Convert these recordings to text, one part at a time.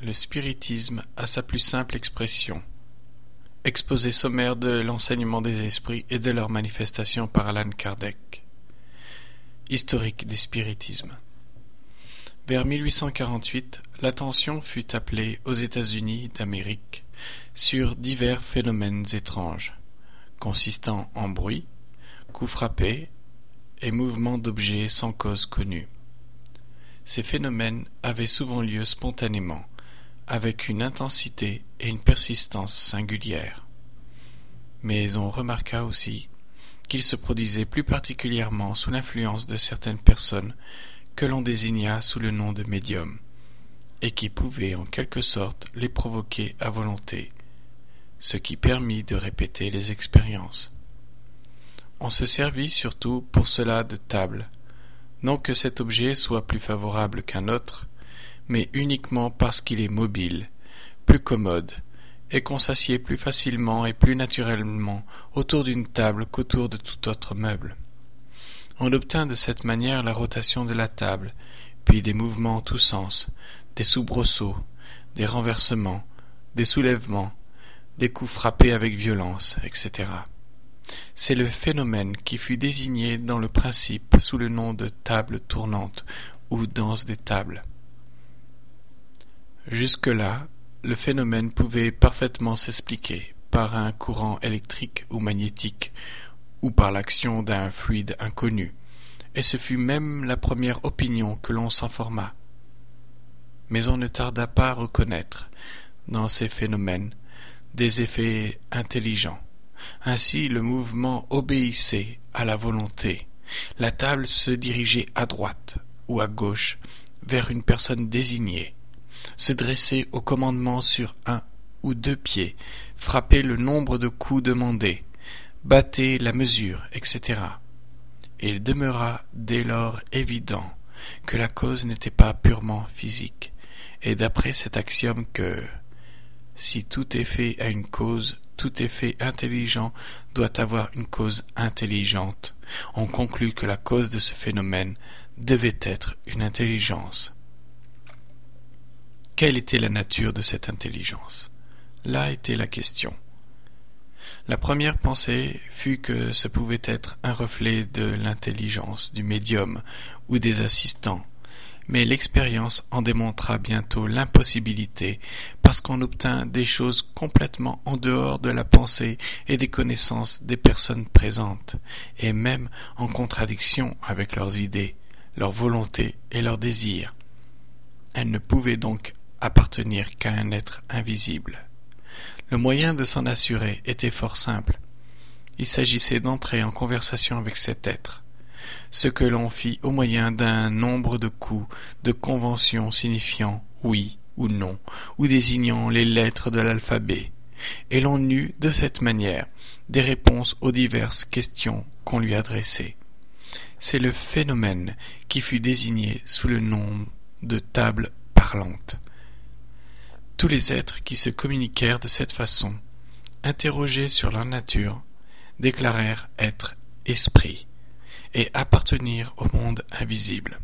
Le spiritisme à sa plus simple expression. Exposé sommaire de l'enseignement des esprits et de leurs manifestations par Alan Kardec. Historique du spiritisme. Vers 1848, l'attention fut appelée aux États-Unis d'Amérique sur divers phénomènes étranges, consistant en bruit, coups frappés et mouvements d'objets sans cause connue. Ces phénomènes avaient souvent lieu spontanément, avec une intensité et une persistance singulières. Mais on remarqua aussi qu'ils se produisaient plus particulièrement sous l'influence de certaines personnes que l'on désigna sous le nom de médium, et qui pouvaient en quelque sorte les provoquer à volonté, ce qui permit de répéter les expériences. On se servit surtout pour cela de table, non que cet objet soit plus favorable qu'un autre, mais uniquement parce qu'il est mobile, plus commode, et qu'on s'assied plus facilement et plus naturellement autour d'une table qu'autour de tout autre meuble. On obtint de cette manière la rotation de la table, puis des mouvements en tous sens, des soubresauts, des renversements, des soulèvements, des coups frappés avec violence, etc. C'est le phénomène qui fut désigné dans le principe sous le nom de table tournante ou danse des tables. Jusque-là, le phénomène pouvait parfaitement s'expliquer par un courant électrique ou magnétique, ou par l'action d'un fluide inconnu, et ce fut même la première opinion que l'on s'informa. Mais on ne tarda pas à reconnaître, dans ces phénomènes, des effets intelligents. Ainsi le mouvement obéissait à la volonté. La table se dirigeait à droite ou à gauche vers une personne désignée, se dresser au commandement sur un ou deux pieds, frapper le nombre de coups demandés, battait la mesure, etc. Il demeura dès lors évident que la cause n'était pas purement physique, et d'après cet axiome que si tout effet a une cause, tout effet intelligent doit avoir une cause intelligente, on conclut que la cause de ce phénomène devait être une intelligence. Quelle était la nature de cette intelligence? Là était la question. La première pensée fut que ce pouvait être un reflet de l'intelligence du médium ou des assistants, mais l'expérience en démontra bientôt l'impossibilité parce qu'on obtint des choses complètement en dehors de la pensée et des connaissances des personnes présentes, et même en contradiction avec leurs idées, leurs volontés et leurs désirs. Elles ne pouvaient donc appartenir qu'à un être invisible. Le moyen de s'en assurer était fort simple. Il s'agissait d'entrer en conversation avec cet être, ce que l'on fit au moyen d'un nombre de coups de convention signifiant oui ou non, ou désignant les lettres de l'alphabet, et l'on eut de cette manière des réponses aux diverses questions qu'on lui adressait. C'est le phénomène qui fut désigné sous le nom de table parlante. Tous les êtres qui se communiquèrent de cette façon, interrogés sur leur nature, déclarèrent être esprits et appartenir au monde invisible.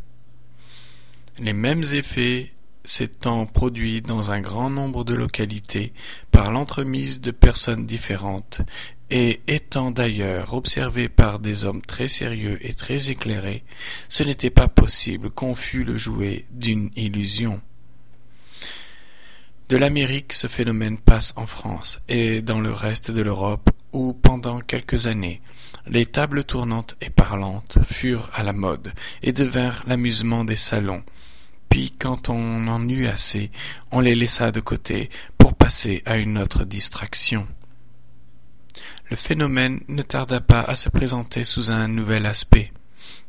Les mêmes effets s'étant produits dans un grand nombre de localités par l'entremise de personnes différentes et étant d'ailleurs observés par des hommes très sérieux et très éclairés, ce n'était pas possible qu'on fût le jouet d'une illusion. De l'Amérique ce phénomène passe en France et dans le reste de l'Europe où pendant quelques années les tables tournantes et parlantes furent à la mode et devinrent l'amusement des salons. Puis quand on en eut assez, on les laissa de côté pour passer à une autre distraction. Le phénomène ne tarda pas à se présenter sous un nouvel aspect,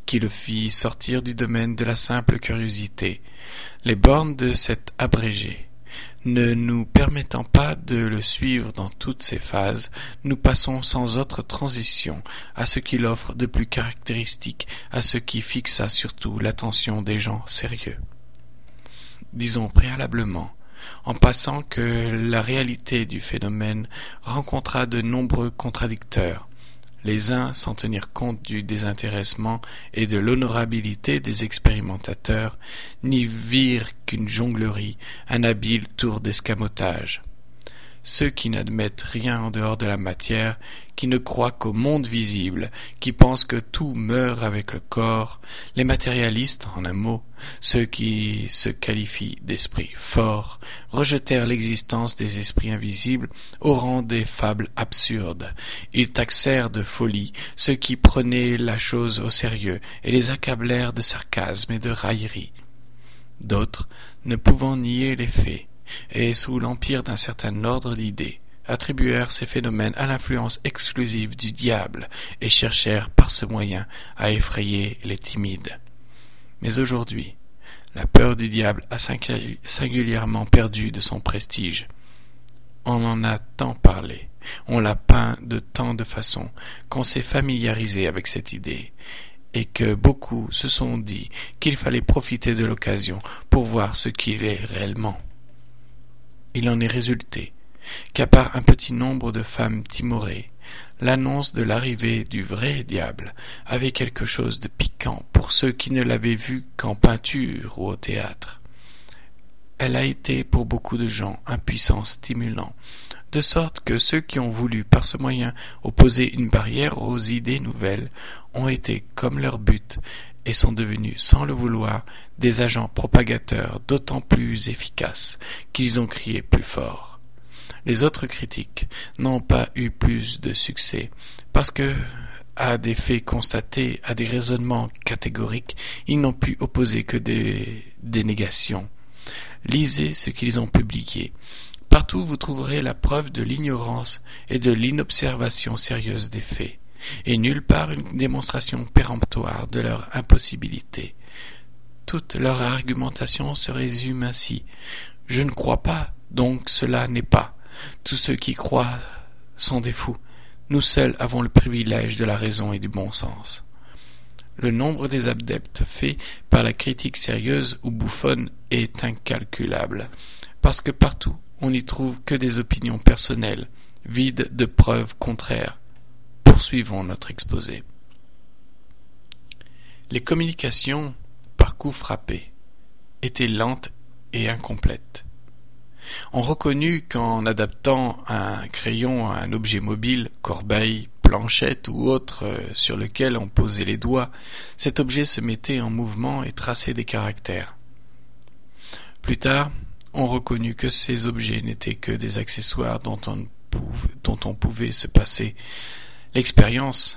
qui le fit sortir du domaine de la simple curiosité. Les bornes de cet abrégé ne nous permettant pas de le suivre dans toutes ses phases, nous passons sans autre transition à ce qu'il offre de plus caractéristique, à ce qui fixa surtout l'attention des gens sérieux. Disons préalablement, en passant que la réalité du phénomène rencontra de nombreux contradicteurs, les uns sans tenir compte du désintéressement et de l'honorabilité des expérimentateurs, n'y virent qu'une jonglerie, un habile tour d'escamotage ceux qui n'admettent rien en dehors de la matière, qui ne croient qu'au monde visible, qui pensent que tout meurt avec le corps, les matérialistes, en un mot, ceux qui se qualifient d'esprits forts, rejetèrent l'existence des esprits invisibles au rang des fables absurdes. Ils taxèrent de folie ceux qui prenaient la chose au sérieux et les accablèrent de sarcasme et de raillerie. D'autres, ne pouvant nier les faits, et sous l'empire d'un certain ordre d'idées, attribuèrent ces phénomènes à l'influence exclusive du diable et cherchèrent par ce moyen à effrayer les timides. Mais aujourd'hui, la peur du diable a singulièrement perdu de son prestige. On en a tant parlé, on l'a peint de tant de façons, qu'on s'est familiarisé avec cette idée, et que beaucoup se sont dit qu'il fallait profiter de l'occasion pour voir ce qu'il est réellement il en est résulté qu'à part un petit nombre de femmes timorées, l'annonce de l'arrivée du vrai diable avait quelque chose de piquant pour ceux qui ne l'avaient vu qu'en peinture ou au théâtre. Elle a été pour beaucoup de gens un puissant stimulant, de sorte que ceux qui ont voulu par ce moyen opposer une barrière aux idées nouvelles ont été comme leur but et sont devenus, sans le vouloir, des agents propagateurs d'autant plus efficaces qu'ils ont crié plus fort. Les autres critiques n'ont pas eu plus de succès, parce que, à des faits constatés, à des raisonnements catégoriques, ils n'ont pu opposer que des dénégations. Lisez ce qu'ils ont publié. Partout vous trouverez la preuve de l'ignorance et de l'inobservation sérieuse des faits et nulle part une démonstration péremptoire de leur impossibilité. Toute leur argumentation se résume ainsi. Je ne crois pas, donc cela n'est pas. Tous ceux qui croient sont des fous. Nous seuls avons le privilège de la raison et du bon sens. Le nombre des adeptes fait par la critique sérieuse ou bouffonne est incalculable, parce que partout on n'y trouve que des opinions personnelles, vides de preuves contraires, Poursuivons notre exposé. Les communications, par coup frappé, étaient lentes et incomplètes. On reconnut qu'en adaptant un crayon à un objet mobile, corbeille, planchette ou autre euh, sur lequel on posait les doigts, cet objet se mettait en mouvement et traçait des caractères. Plus tard, on reconnut que ces objets n'étaient que des accessoires dont on, dont on pouvait se passer L'expérience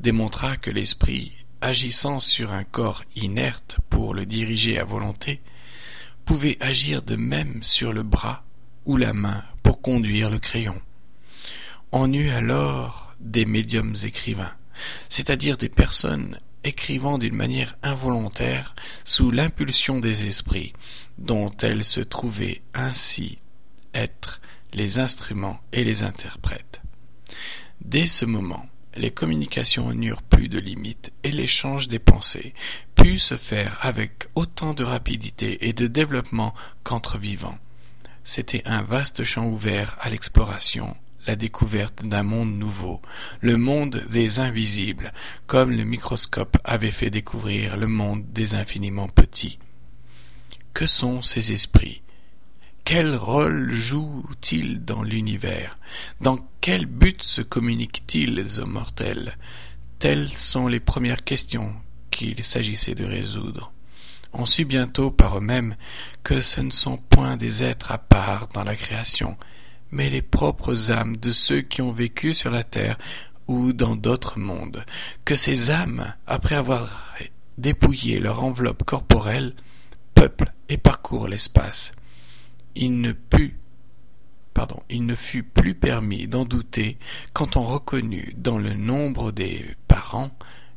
démontra que l'esprit, agissant sur un corps inerte pour le diriger à volonté, pouvait agir de même sur le bras ou la main pour conduire le crayon. On eut alors des médiums écrivains, c'est-à-dire des personnes écrivant d'une manière involontaire sous l'impulsion des esprits, dont elles se trouvaient ainsi être les instruments et les interprètes. Dès ce moment, les communications n'eurent plus de limites et l'échange des pensées put se faire avec autant de rapidité et de développement qu'entre vivants. C'était un vaste champ ouvert à l'exploration, la découverte d'un monde nouveau, le monde des invisibles, comme le microscope avait fait découvrir le monde des infiniment petits. Que sont ces esprits? Quel rôle jouent-ils dans l'univers? Dans quel but se communiquent-ils aux mortels? Telles sont les premières questions qu'il s'agissait de résoudre. On sut bientôt par eux-mêmes que ce ne sont point des êtres à part dans la création, mais les propres âmes de ceux qui ont vécu sur la terre ou dans d'autres mondes, que ces âmes, après avoir dépouillé leur enveloppe corporelle, peuplent et parcourent l'espace. Il ne il ne fut plus permis d'en douter quand on reconnut dans le nombre des parents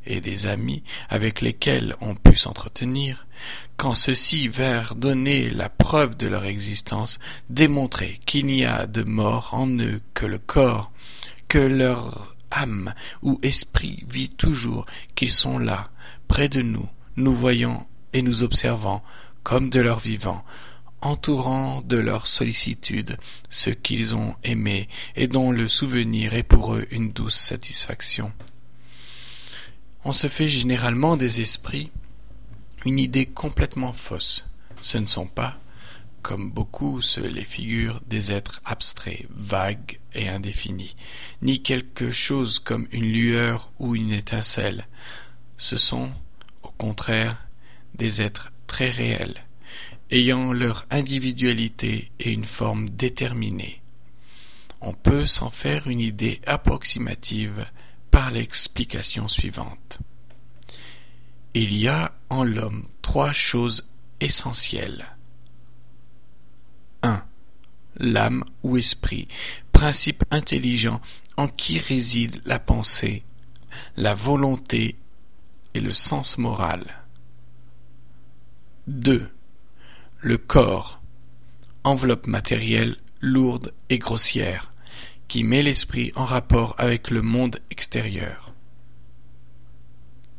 et des amis avec lesquels on put s'entretenir, quand ceux-ci vinrent donner la preuve de leur existence, démontrer qu'il n'y a de mort en eux que le corps, que leur âme ou esprit vit toujours, qu'ils sont là, près de nous, nous voyant et nous observant, comme de leur vivant, entourant de leur sollicitude ceux qu'ils ont aimés et dont le souvenir est pour eux une douce satisfaction. On se fait généralement des esprits une idée complètement fausse. Ce ne sont pas, comme beaucoup se les figurent, des êtres abstraits, vagues et indéfinis, ni quelque chose comme une lueur ou une étincelle. Ce sont, au contraire, des êtres très réels, ayant leur individualité et une forme déterminée. On peut s'en faire une idée approximative l'explication suivante. Il y a en l'homme trois choses essentielles. 1. L'âme ou esprit, principe intelligent en qui réside la pensée, la volonté et le sens moral. 2. Le corps, enveloppe matérielle lourde et grossière, qui met l'esprit en rapport avec le monde extérieur.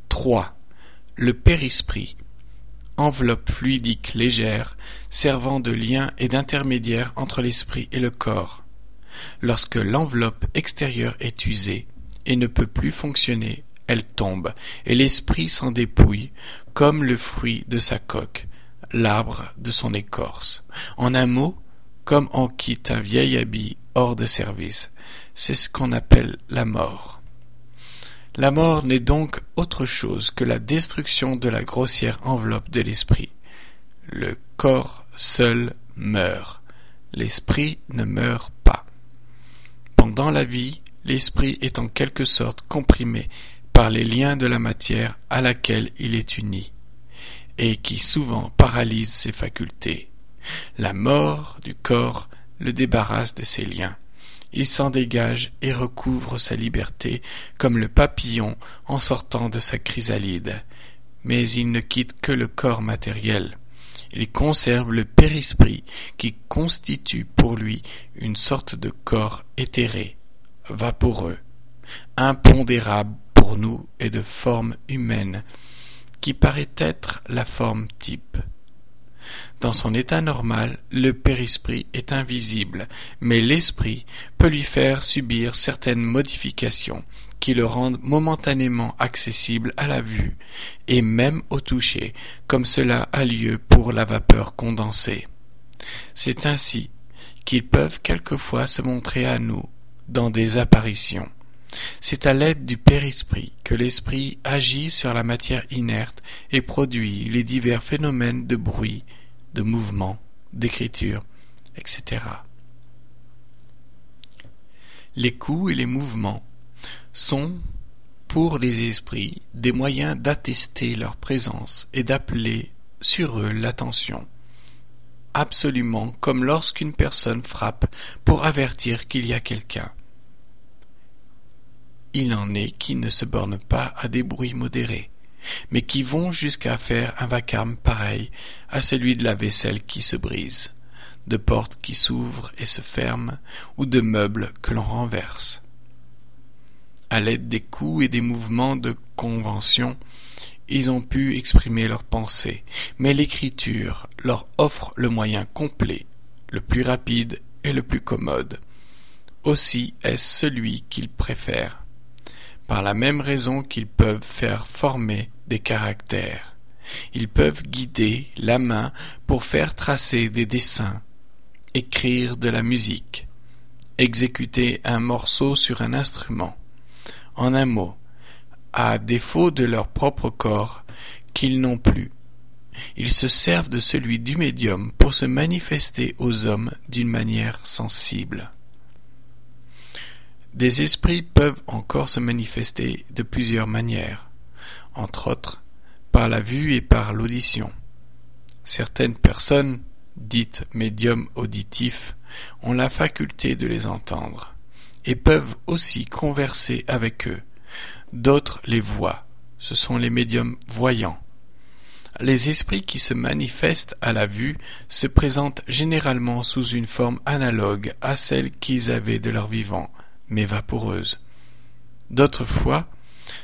3. Le périsprit, enveloppe fluidique légère servant de lien et d'intermédiaire entre l'esprit et le corps. Lorsque l'enveloppe extérieure est usée et ne peut plus fonctionner, elle tombe, et l'esprit s'en dépouille, comme le fruit de sa coque, l'arbre de son écorce. En un mot, comme on quitte un vieil habit hors de service. C'est ce qu'on appelle la mort. La mort n'est donc autre chose que la destruction de la grossière enveloppe de l'esprit. Le corps seul meurt. L'esprit ne meurt pas. Pendant la vie, l'esprit est en quelque sorte comprimé par les liens de la matière à laquelle il est uni, et qui souvent paralyse ses facultés. La mort du corps le débarrasse de ses liens. Il s'en dégage et recouvre sa liberté comme le papillon en sortant de sa chrysalide. Mais il ne quitte que le corps matériel. Il conserve le périsprit qui constitue pour lui une sorte de corps éthéré, vaporeux, impondérable pour nous et de forme humaine, qui paraît être la forme type. Dans son état normal, le périsprit est invisible, mais l'esprit peut lui faire subir certaines modifications qui le rendent momentanément accessible à la vue et même au toucher, comme cela a lieu pour la vapeur condensée. C'est ainsi qu'ils peuvent quelquefois se montrer à nous dans des apparitions. C'est à l'aide du périsprit que l'esprit agit sur la matière inerte et produit les divers phénomènes de bruit, de mouvement, d'écriture, etc. Les coups et les mouvements sont, pour les esprits, des moyens d'attester leur présence et d'appeler sur eux l'attention, absolument comme lorsqu'une personne frappe pour avertir qu'il y a quelqu'un. Il en est qui ne se bornent pas à des bruits modérés, mais qui vont jusqu'à faire un vacarme pareil à celui de la vaisselle qui se brise, de portes qui s'ouvrent et se ferment, ou de meubles que l'on renverse. À l'aide des coups et des mouvements de convention, ils ont pu exprimer leurs pensées, mais l'écriture leur offre le moyen complet, le plus rapide et le plus commode. Aussi est-ce celui qu'ils préfèrent par la même raison qu'ils peuvent faire former des caractères. Ils peuvent guider la main pour faire tracer des dessins, écrire de la musique, exécuter un morceau sur un instrument. En un mot, à défaut de leur propre corps, qu'ils n'ont plus, ils se servent de celui du médium pour se manifester aux hommes d'une manière sensible. Des esprits peuvent encore se manifester de plusieurs manières, entre autres par la vue et par l'audition. Certaines personnes, dites médiums auditifs, ont la faculté de les entendre, et peuvent aussi converser avec eux. D'autres les voient, ce sont les médiums voyants. Les esprits qui se manifestent à la vue se présentent généralement sous une forme analogue à celle qu'ils avaient de leur vivant, mais vaporeuse. D'autres fois,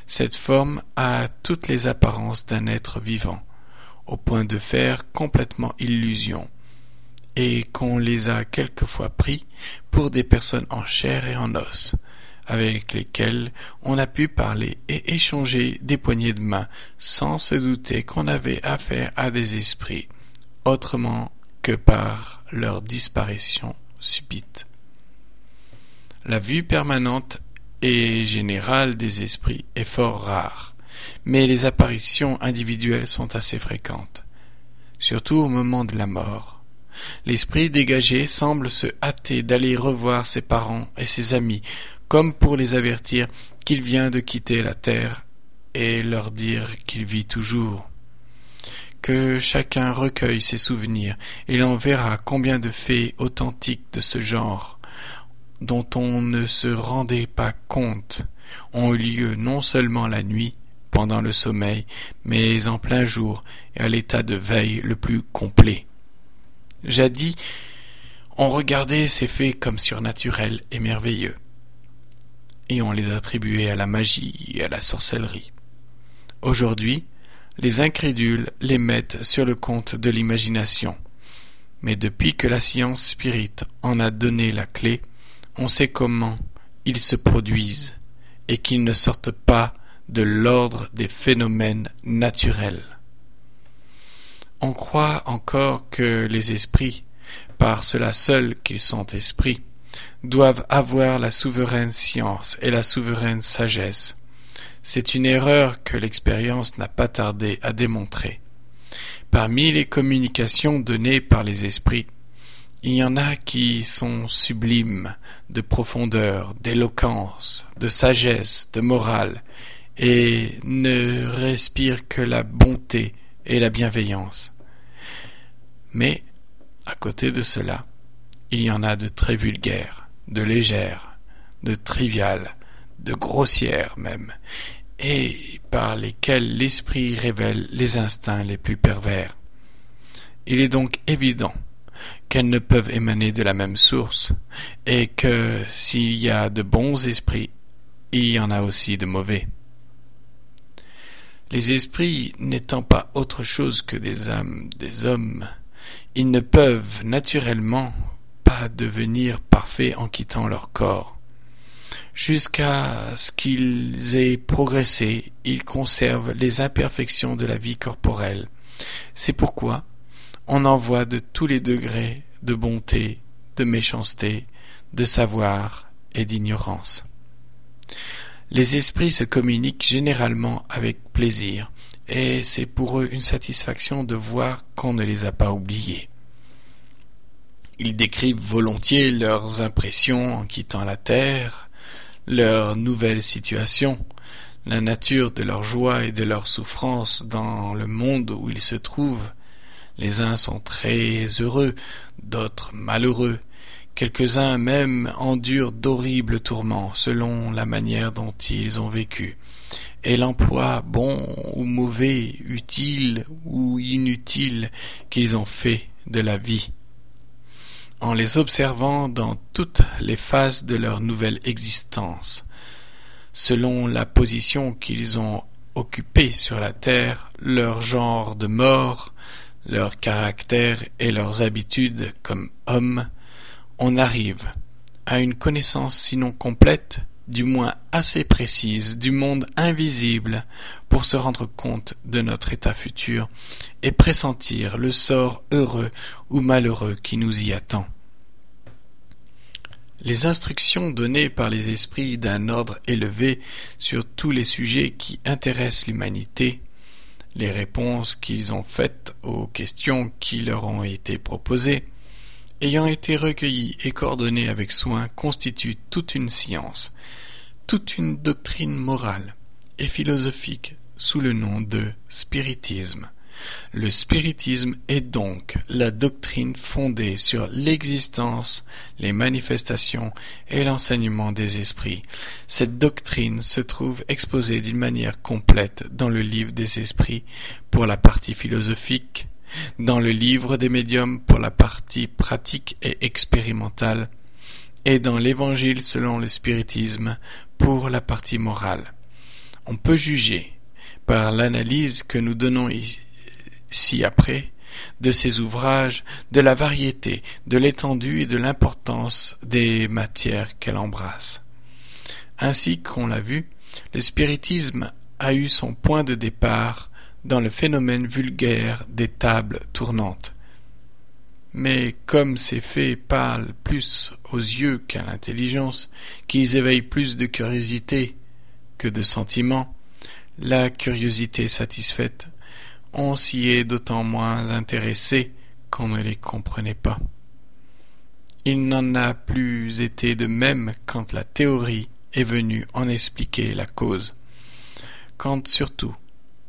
cette forme a toutes les apparences d'un être vivant, au point de faire complètement illusion, et qu'on les a quelquefois pris pour des personnes en chair et en os, avec lesquels on a pu parler et échanger des poignées de main sans se douter qu'on avait affaire à des esprits, autrement que par leur disparition subite. La vue permanente et générale des esprits est fort rare, mais les apparitions individuelles sont assez fréquentes, surtout au moment de la mort L'esprit dégagé semble se hâter d'aller revoir ses parents et ses amis, comme pour les avertir qu'il vient de quitter la terre et leur dire qu'il vit toujours. Que chacun recueille ses souvenirs, et l'on verra combien de faits authentiques de ce genre, dont on ne se rendait pas compte, ont eu lieu non seulement la nuit, pendant le sommeil, mais en plein jour et à l'état de veille le plus complet. Jadis, on regardait ces faits comme surnaturels et merveilleux, et on les attribuait à la magie et à la sorcellerie. Aujourd'hui, les incrédules les mettent sur le compte de l'imagination. Mais depuis que la science spirite en a donné la clé, on sait comment ils se produisent et qu'ils ne sortent pas de l'ordre des phénomènes naturels. On croit encore que les esprits, par cela seul qu'ils sont esprits, doivent avoir la souveraine science et la souveraine sagesse. C'est une erreur que l'expérience n'a pas tardé à démontrer. Parmi les communications données par les esprits, il y en a qui sont sublimes, de profondeur, d'éloquence, de sagesse, de morale, et ne respirent que la bonté et la bienveillance. Mais, à côté de cela, il y en a de très vulgaires, de légères, de triviales, de grossières même, et par lesquelles l'esprit révèle les instincts les plus pervers. Il est donc évident qu'elles ne peuvent émaner de la même source, et que s'il y a de bons esprits, il y en a aussi de mauvais. Les esprits n'étant pas autre chose que des âmes des hommes, ils ne peuvent naturellement pas devenir parfaits en quittant leur corps. Jusqu'à ce qu'ils aient progressé, ils conservent les imperfections de la vie corporelle. C'est pourquoi on en voit de tous les degrés de bonté, de méchanceté, de savoir et d'ignorance. Les esprits se communiquent généralement avec plaisir, et c'est pour eux une satisfaction de voir qu'on ne les a pas oubliés. Ils décrivent volontiers leurs impressions en quittant la terre, leur nouvelle situation, la nature de leur joie et de leur souffrance dans le monde où ils se trouvent. Les uns sont très heureux, d'autres malheureux, Quelques-uns même endurent d'horribles tourments selon la manière dont ils ont vécu, et l'emploi bon ou mauvais, utile ou inutile qu'ils ont fait de la vie. En les observant dans toutes les phases de leur nouvelle existence, selon la position qu'ils ont occupée sur la terre, leur genre de mort, leur caractère et leurs habitudes comme hommes, on arrive à une connaissance sinon complète, du moins assez précise du monde invisible pour se rendre compte de notre état futur et pressentir le sort heureux ou malheureux qui nous y attend. Les instructions données par les esprits d'un ordre élevé sur tous les sujets qui intéressent l'humanité, les réponses qu'ils ont faites aux questions qui leur ont été proposées, ayant été recueillis et coordonnés avec soin, constituent toute une science, toute une doctrine morale et philosophique sous le nom de spiritisme. Le spiritisme est donc la doctrine fondée sur l'existence, les manifestations et l'enseignement des esprits. Cette doctrine se trouve exposée d'une manière complète dans le livre des esprits pour la partie philosophique, dans le livre des médiums pour la partie pratique et expérimentale, et dans l'Évangile selon le spiritisme pour la partie morale. On peut juger, par l'analyse que nous donnons ici après, de ces ouvrages, de la variété, de l'étendue et de l'importance des matières qu'elle embrasse. Ainsi qu'on l'a vu, le spiritisme a eu son point de départ dans le phénomène vulgaire des tables tournantes. Mais comme ces faits parlent plus aux yeux qu'à l'intelligence, qu'ils éveillent plus de curiosité que de sentiment, la curiosité satisfaite, on s'y est d'autant moins intéressé qu'on ne les comprenait pas. Il n'en a plus été de même quand la théorie est venue en expliquer la cause. Quand surtout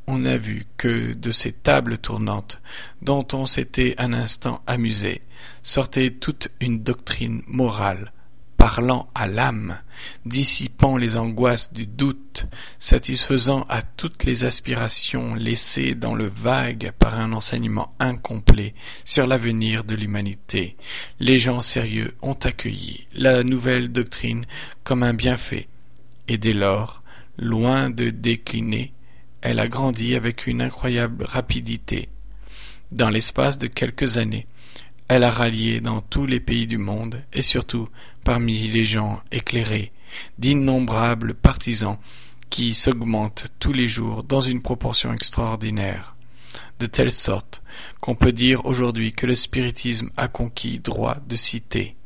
on a vu que de ces tables tournantes, dont on s'était un instant amusé, sortait toute une doctrine morale, parlant à l'âme, dissipant les angoisses du doute, satisfaisant à toutes les aspirations laissées dans le vague par un enseignement incomplet sur l'avenir de l'humanité. Les gens sérieux ont accueilli la nouvelle doctrine comme un bienfait, et dès lors, loin de décliner, elle a grandi avec une incroyable rapidité. Dans l'espace de quelques années, elle a rallié dans tous les pays du monde, et surtout parmi les gens éclairés, d'innombrables partisans qui s'augmentent tous les jours dans une proportion extraordinaire, de telle sorte qu'on peut dire aujourd'hui que le spiritisme a conquis droit de cité.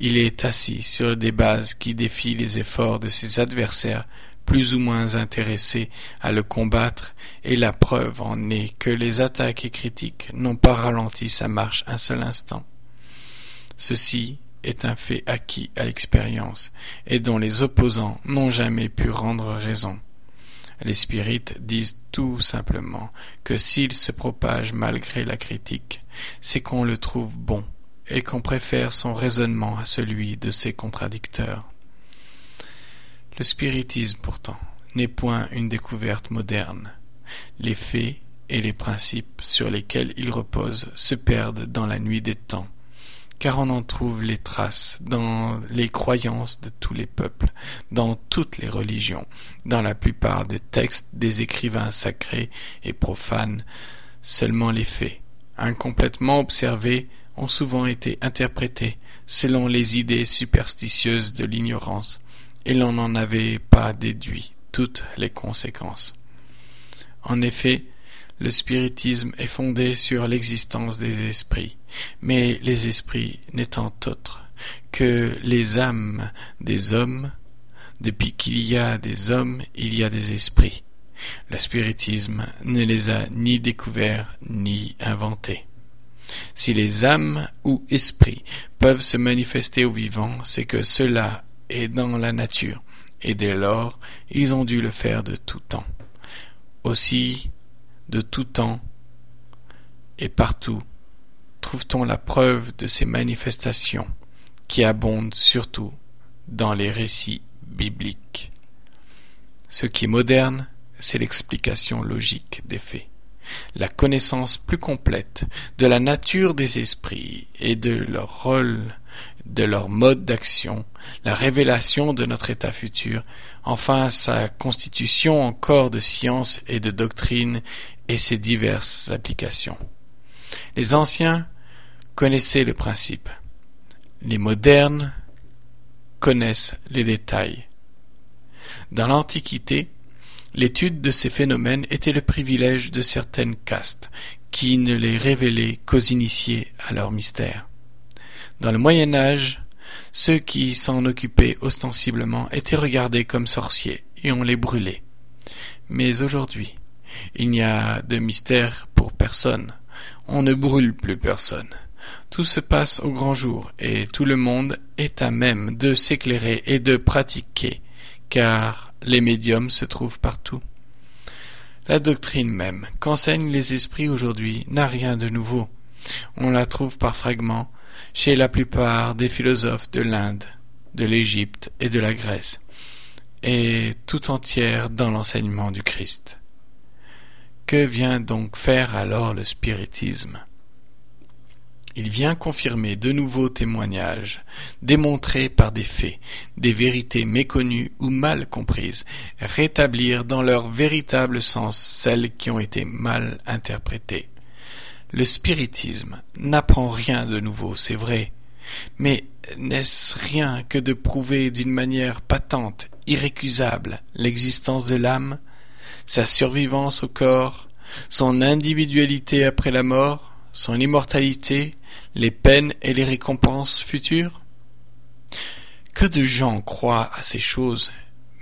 Il est assis sur des bases qui défient les efforts de ses adversaires plus ou moins intéressés à le combattre, et la preuve en est que les attaques et critiques n'ont pas ralenti sa marche un seul instant. Ceci est un fait acquis à l'expérience, et dont les opposants n'ont jamais pu rendre raison. Les spirites disent tout simplement que s'il se propage malgré la critique, c'est qu'on le trouve bon, et qu'on préfère son raisonnement à celui de ses contradicteurs. Le spiritisme, pourtant, n'est point une découverte moderne. Les faits et les principes sur lesquels il repose se perdent dans la nuit des temps, car on en trouve les traces dans les croyances de tous les peuples, dans toutes les religions, dans la plupart des textes des écrivains sacrés et profanes. Seulement les faits, incomplètement observés, ont souvent été interprétés selon les idées superstitieuses de l'ignorance, et l'on n'en avait pas déduit toutes les conséquences. En effet, le spiritisme est fondé sur l'existence des esprits, mais les esprits n'étant autres que les âmes des hommes, depuis qu'il y a des hommes, il y a des esprits. Le spiritisme ne les a ni découverts ni inventés. Si les âmes ou esprits peuvent se manifester aux vivants, c'est que cela est dans la nature, et dès lors ils ont dû le faire de tout temps. Aussi, de tout temps et partout, trouve-t-on la preuve de ces manifestations qui abondent surtout dans les récits bibliques. Ce qui est moderne, c'est l'explication logique des faits, la connaissance plus complète de la nature des esprits et de leur rôle de leur mode d'action, la révélation de notre état futur, enfin sa constitution en corps de science et de doctrine et ses diverses applications. Les anciens connaissaient le principe. Les modernes connaissent les détails. Dans l'Antiquité, l'étude de ces phénomènes était le privilège de certaines castes qui ne les révélaient qu'aux initiés à leur mystère. Dans le Moyen Âge, ceux qui s'en occupaient ostensiblement étaient regardés comme sorciers et on les brûlait. Mais aujourd'hui, il n'y a de mystère pour personne. On ne brûle plus personne. Tout se passe au grand jour et tout le monde est à même de s'éclairer et de pratiquer, car les médiums se trouvent partout. La doctrine même qu'enseignent les esprits aujourd'hui n'a rien de nouveau. On la trouve par fragments chez la plupart des philosophes de l'Inde, de l'Égypte et de la Grèce, et tout entière dans l'enseignement du Christ. Que vient donc faire alors le spiritisme? Il vient confirmer de nouveaux témoignages, démontrer par des faits des vérités méconnues ou mal comprises, rétablir dans leur véritable sens celles qui ont été mal interprétées. Le spiritisme n'apprend rien de nouveau, c'est vrai, Mais n'est-ce rien que de prouver d'une manière patente, irrécusable, l'existence de l'âme, sa survivance au corps, son individualité après la mort, son immortalité, les peines et les récompenses futures? Que de gens croient à ces choses,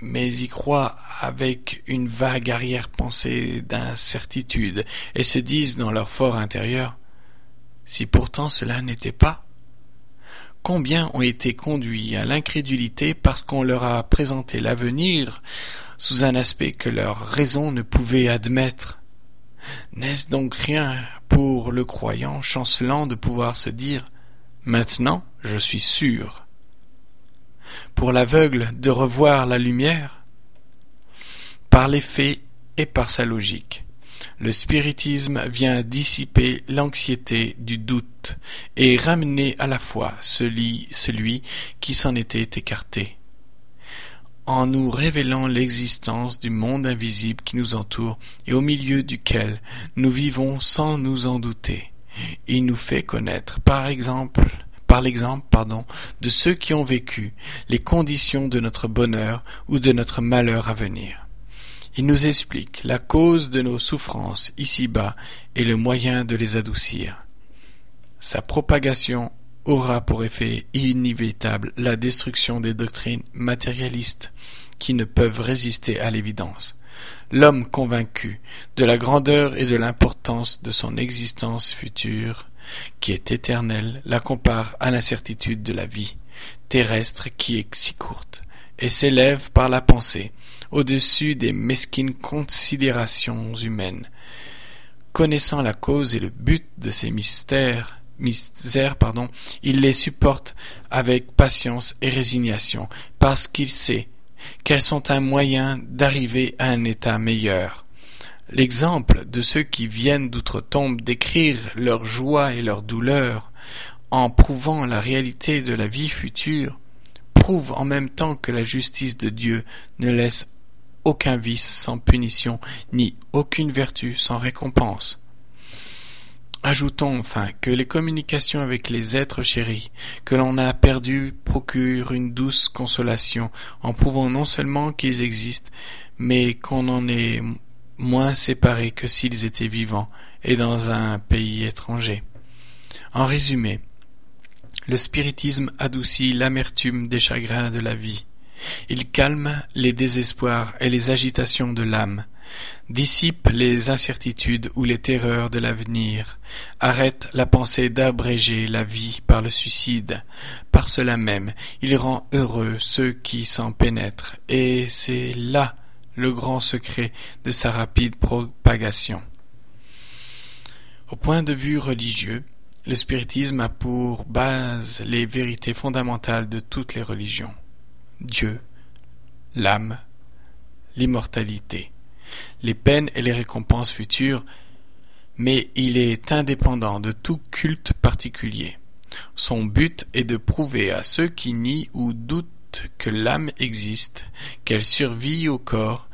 mais y croient avec une vague arrière-pensée d'incertitude et se disent dans leur fort intérieur si pourtant cela n'était pas Combien ont été conduits à l'incrédulité parce qu'on leur a présenté l'avenir sous un aspect que leur raison ne pouvait admettre. N'est-ce donc rien pour le croyant chancelant de pouvoir se dire Maintenant je suis sûr Pour l'aveugle de revoir la lumière Par les faits et par sa logique le spiritisme vient dissiper l'anxiété du doute et ramener à la fois celui, celui qui s'en était écarté. En nous révélant l'existence du monde invisible qui nous entoure et au milieu duquel nous vivons sans nous en douter, il nous fait connaître, par exemple, par l'exemple, pardon, de ceux qui ont vécu les conditions de notre bonheur ou de notre malheur à venir. Il nous explique la cause de nos souffrances ici-bas et le moyen de les adoucir. Sa propagation aura pour effet inévitable la destruction des doctrines matérialistes qui ne peuvent résister à l'évidence. L'homme convaincu de la grandeur et de l'importance de son existence future, qui est éternelle, la compare à l'incertitude de la vie terrestre qui est si courte, et s'élève par la pensée au-dessus des mesquines considérations humaines. Connaissant la cause et le but de ces mystères, il les supporte avec patience et résignation, parce qu'il sait qu'elles sont un moyen d'arriver à un état meilleur. L'exemple de ceux qui viennent d'outre-tombe décrire leur joie et leur douleur, en prouvant la réalité de la vie future, prouve en même temps que la justice de Dieu ne laisse aucun vice sans punition, ni aucune vertu sans récompense. Ajoutons enfin que les communications avec les êtres chéris que l'on a perdus procurent une douce consolation en prouvant non seulement qu'ils existent, mais qu'on en est moins séparés que s'ils étaient vivants et dans un pays étranger. En résumé, le spiritisme adoucit l'amertume des chagrins de la vie. Il calme les désespoirs et les agitations de l'âme, dissipe les incertitudes ou les terreurs de l'avenir, arrête la pensée d'abréger la vie par le suicide. Par cela même, il rend heureux ceux qui s'en pénètrent, et c'est là le grand secret de sa rapide propagation. Au point de vue religieux, le spiritisme a pour base les vérités fondamentales de toutes les religions. Dieu, l'âme, l'immortalité, les peines et les récompenses futures, mais il est indépendant de tout culte particulier. Son but est de prouver à ceux qui nient ou doutent que l'âme existe, qu'elle survit au corps,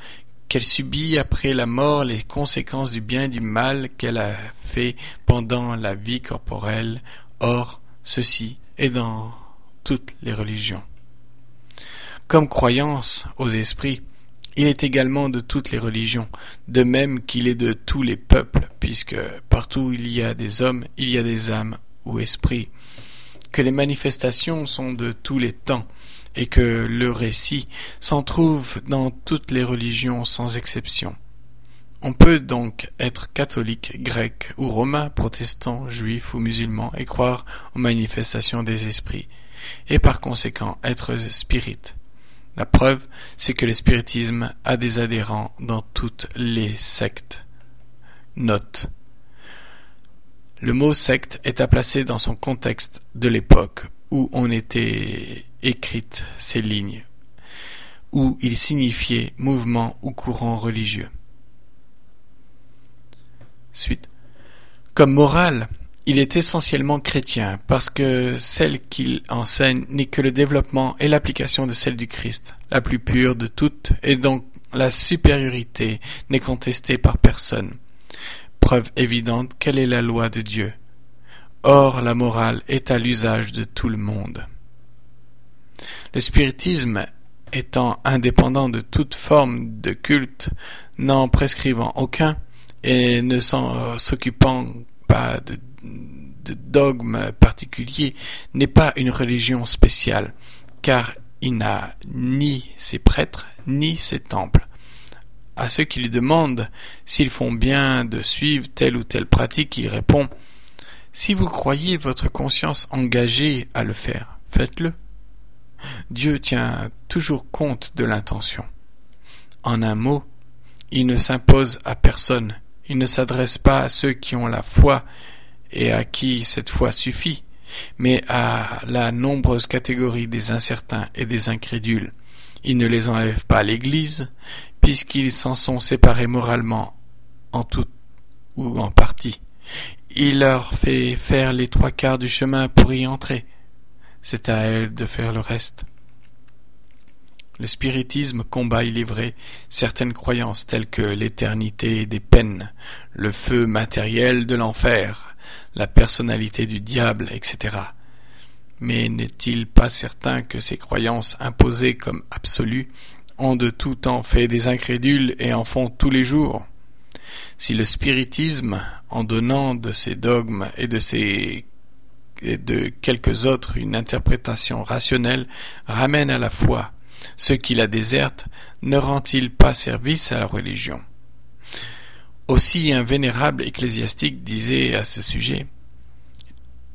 qu'elle subit après la mort les conséquences du bien et du mal qu'elle a fait pendant la vie corporelle. Or, ceci est dans toutes les religions. Comme croyance aux esprits, il est également de toutes les religions, de même qu'il est de tous les peuples, puisque partout où il y a des hommes, il y a des âmes ou esprits, que les manifestations sont de tous les temps, et que le récit s'en trouve dans toutes les religions sans exception. On peut donc être catholique, grec ou romain, protestant, juif ou musulman et croire aux manifestations des esprits, et par conséquent être spirit. La preuve, c'est que le spiritisme a des adhérents dans toutes les sectes. Note. Le mot secte est à placer dans son contexte de l'époque où on était écrites ces lignes, où il signifiait mouvement ou courant religieux. Suite. Comme morale, il est essentiellement chrétien parce que celle qu'il enseigne n'est que le développement et l'application de celle du Christ, la plus pure de toutes, et donc la supériorité n'est contestée par personne. Preuve évidente quelle est la loi de Dieu? Or la morale est à l'usage de tout le monde. Le spiritisme étant indépendant de toute forme de culte, n'en prescrivant aucun, et ne s'occupant pas de, dogmes particuliers, n'est pas une religion spéciale, car il n'a ni ses prêtres, ni ses temples. À ceux qui lui demandent s'ils font bien de suivre telle ou telle pratique, il répond Si vous croyez votre conscience engagée à le faire, faites-le. Dieu tient toujours compte de l'intention. En un mot, il ne s'impose à personne, il ne s'adresse pas à ceux qui ont la foi et à qui cette foi suffit, mais à la nombreuse catégorie des incertains et des incrédules. Il ne les enlève pas à l'Église, puisqu'ils s'en sont séparés moralement en tout ou en partie. Il leur fait faire les trois quarts du chemin pour y entrer. C'est à elle de faire le reste. Le spiritisme combat, il vrai, certaines croyances telles que l'éternité des peines, le feu matériel de l'enfer, la personnalité du diable, etc. Mais n'est-il pas certain que ces croyances imposées comme absolues ont de tout temps fait des incrédules et en font tous les jours? Si le spiritisme, en donnant de ses dogmes et de ses et de quelques autres une interprétation rationnelle, ramène à la foi, ceux qui la désertent, ne rend-il pas service à la religion? Aussi un vénérable ecclésiastique disait à ce sujet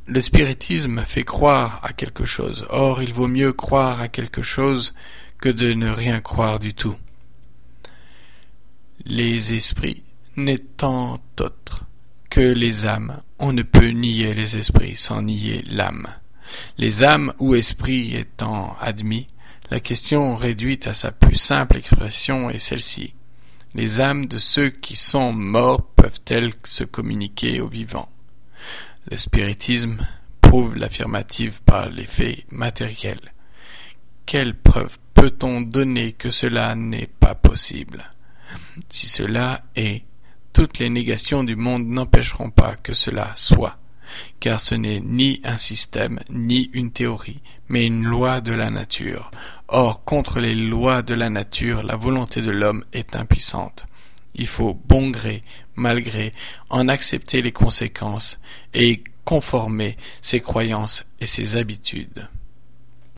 Le spiritisme fait croire à quelque chose, or il vaut mieux croire à quelque chose que de ne rien croire du tout. Les esprits n'étant autres les âmes, on ne peut nier les esprits sans nier l'âme. Les âmes ou esprits étant admis, la question réduite à sa plus simple expression est celle-ci. Les âmes de ceux qui sont morts peuvent-elles se communiquer aux vivants Le spiritisme prouve l'affirmative par les faits matériels. Quelle preuve peut-on donner que cela n'est pas possible? Si cela est, toutes les négations du monde n'empêcheront pas que cela soit car ce n'est ni un système, ni une théorie, mais une loi de la nature. Or, contre les lois de la nature, la volonté de l'homme est impuissante. Il faut bon gré, malgré, en accepter les conséquences et conformer ses croyances et ses habitudes.